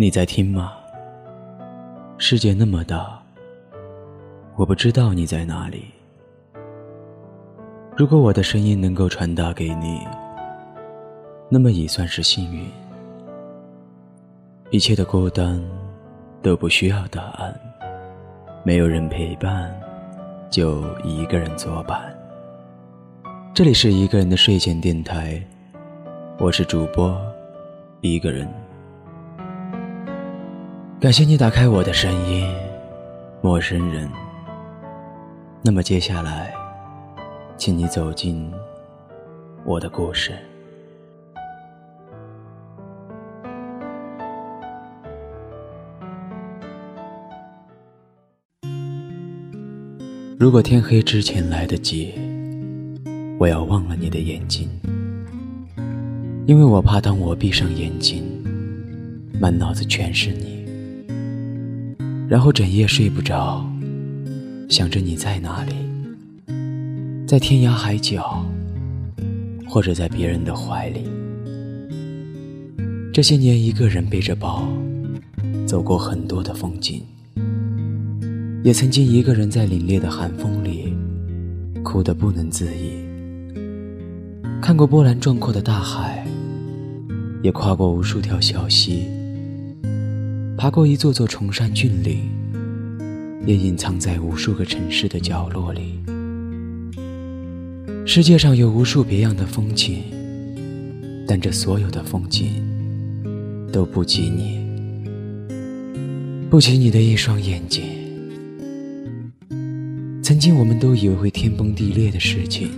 你在听吗？世界那么大，我不知道你在哪里。如果我的声音能够传达给你，那么已算是幸运。一切的孤单都不需要答案，没有人陪伴，就一个人作伴。这里是一个人的睡前电台，我是主播一个人。感谢你打开我的声音，陌生人。那么接下来，请你走进我的故事。如果天黑之前来得及，我要忘了你的眼睛，因为我怕当我闭上眼睛，满脑子全是你。然后整夜睡不着，想着你在哪里，在天涯海角，或者在别人的怀里。这些年，一个人背着包，走过很多的风景，也曾经一个人在凛冽的寒风里，哭得不能自已。看过波澜壮阔的大海，也跨过无数条小溪。爬过一座座崇山峻岭，也隐藏在无数个城市的角落里。世界上有无数别样的风景，但这所有的风景都不及你，不及你的一双眼睛。曾经我们都以为会天崩地裂的事情，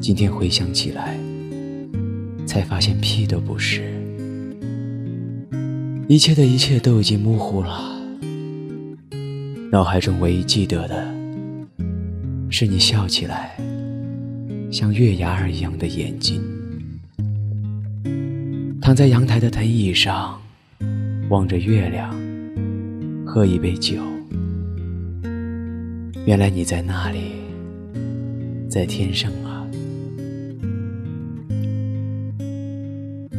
今天回想起来，才发现屁都不是。一切的一切都已经模糊了，脑海中唯一记得的，是你笑起来像月牙儿一样的眼睛。躺在阳台的藤椅上，望着月亮，喝一杯酒。原来你在那里，在天上啊。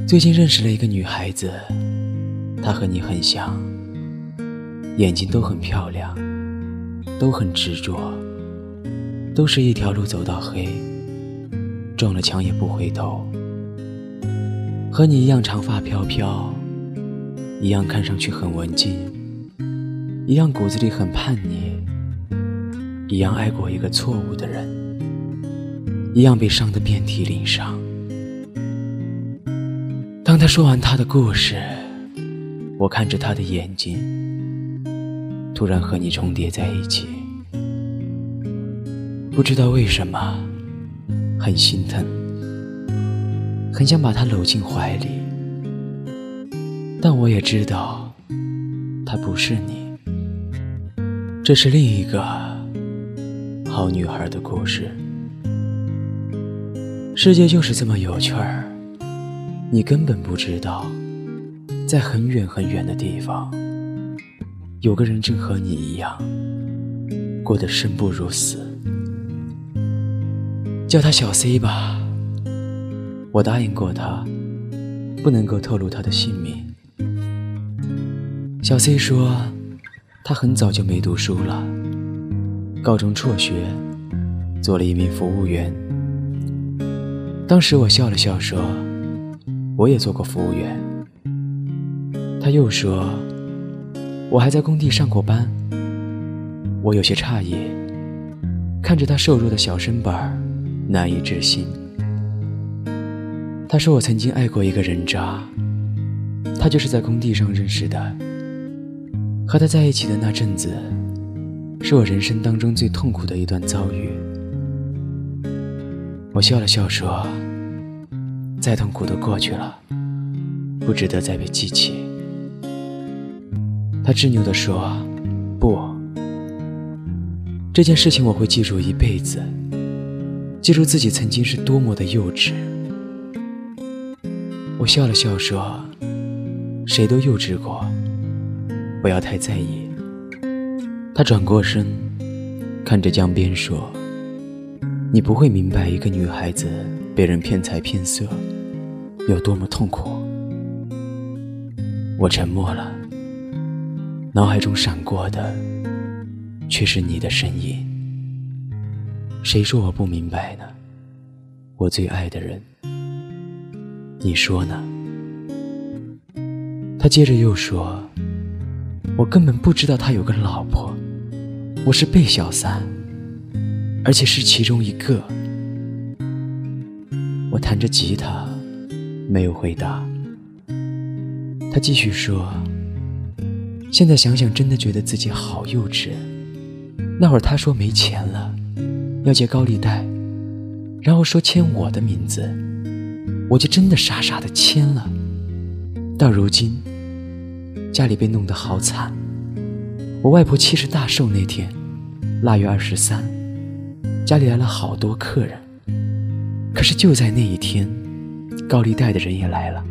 最近认识了一个女孩子。她和你很像，眼睛都很漂亮，都很执着，都是一条路走到黑，撞了墙也不回头。和你一样长发飘飘，一样看上去很文静，一样骨子里很叛逆，一样爱过一个错误的人，一样被伤得遍体鳞伤。当他说完他的故事。我看着他的眼睛，突然和你重叠在一起，不知道为什么，很心疼，很想把他搂进怀里，但我也知道，他不是你，这是另一个好女孩的故事。世界就是这么有趣儿，你根本不知道。在很远很远的地方，有个人正和你一样，过得生不如死。叫他小 C 吧，我答应过他，不能够透露他的姓名。小 C 说，他很早就没读书了，高中辍学，做了一名服务员。当时我笑了笑说，我也做过服务员。他又说：“我还在工地上过班。”我有些诧异，看着他瘦弱的小身板难以置信。他说：“我曾经爱过一个人渣，他就是在工地上认识的。和他在一起的那阵子，是我人生当中最痛苦的一段遭遇。”我笑了笑说：“再痛苦都过去了，不值得再被记起。”他执拗地说：“不，这件事情我会记住一辈子，记住自己曾经是多么的幼稚。”我笑了笑说：“谁都幼稚过，不要太在意。”他转过身，看着江边说：“你不会明白一个女孩子被人骗财骗色有多么痛苦。”我沉默了，脑海中闪过的却是你的身影。谁说我不明白呢？我最爱的人，你说呢？他接着又说：“我根本不知道他有个老婆，我是被小三，而且是其中一个。”我弹着吉他，没有回答。他继续说：“现在想想，真的觉得自己好幼稚。那会儿他说没钱了。”要借高利贷，然后说签我的名字，我就真的傻傻的签了。到如今，家里被弄得好惨。我外婆七十大寿那天，腊月二十三，家里来了好多客人。可是就在那一天，高利贷的人也来了，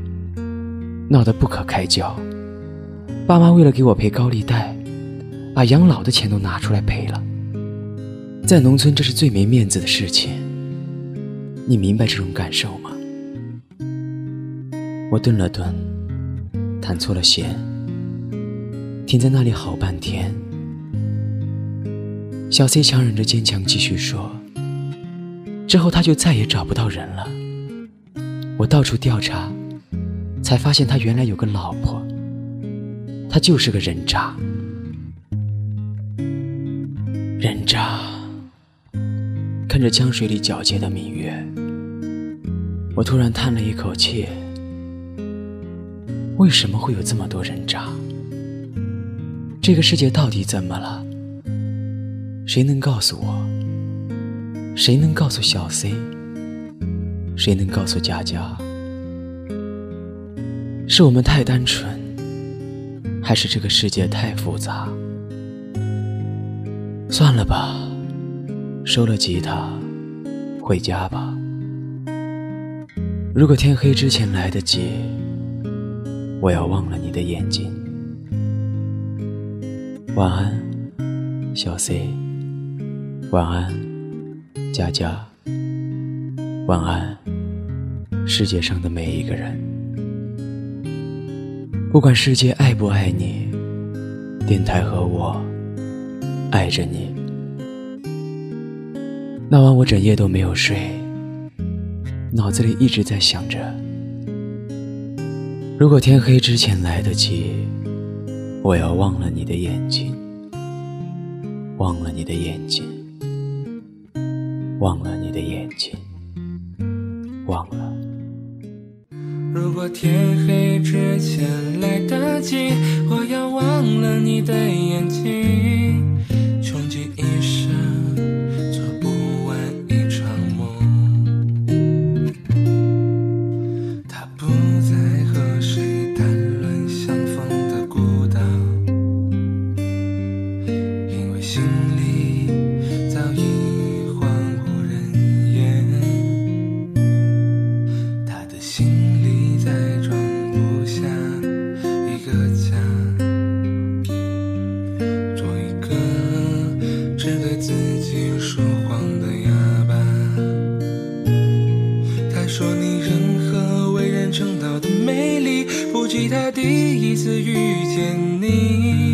闹得不可开交。爸妈为了给我赔高利贷，把养老的钱都拿出来赔了。在农村，这是最没面子的事情。你明白这种感受吗？我顿了顿，弹错了弦，停在那里好半天。小 C 强忍着坚强继续说：“之后他就再也找不到人了。我到处调查，才发现他原来有个老婆，他就是个人渣，人渣。”看着江水里皎洁的明月，我突然叹了一口气。为什么会有这么多人渣？这个世界到底怎么了？谁能告诉我？谁能告诉小 C？谁能告诉佳佳？是我们太单纯，还是这个世界太复杂？算了吧。收了吉他，回家吧。如果天黑之前来得及，我要忘了你的眼睛。晚安，小 C。晚安，佳佳。晚安，世界上的每一个人。不管世界爱不爱你，电台和我爱着你。那晚我整夜都没有睡，脑子里一直在想着：如果天黑之前来得及，我要忘了你的眼睛，忘了你的眼睛，忘了你的眼睛，忘了。如果天黑之前来得及，我要忘了你的眼睛。记得第一次遇见你。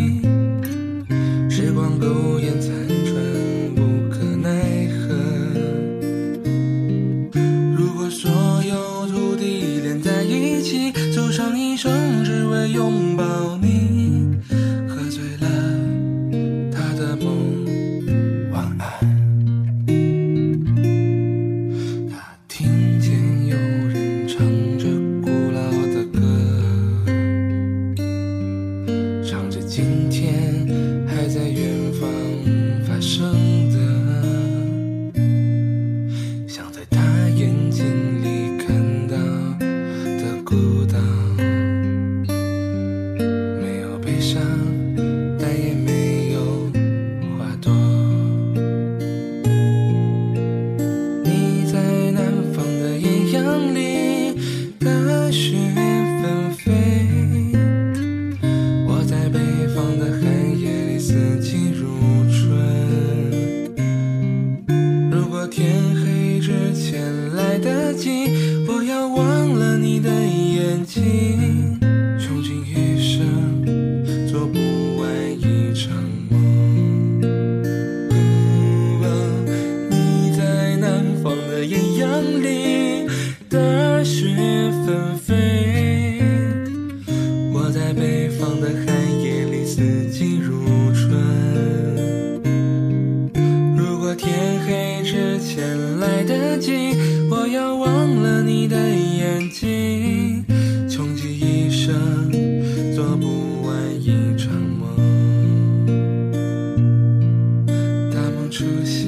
出现。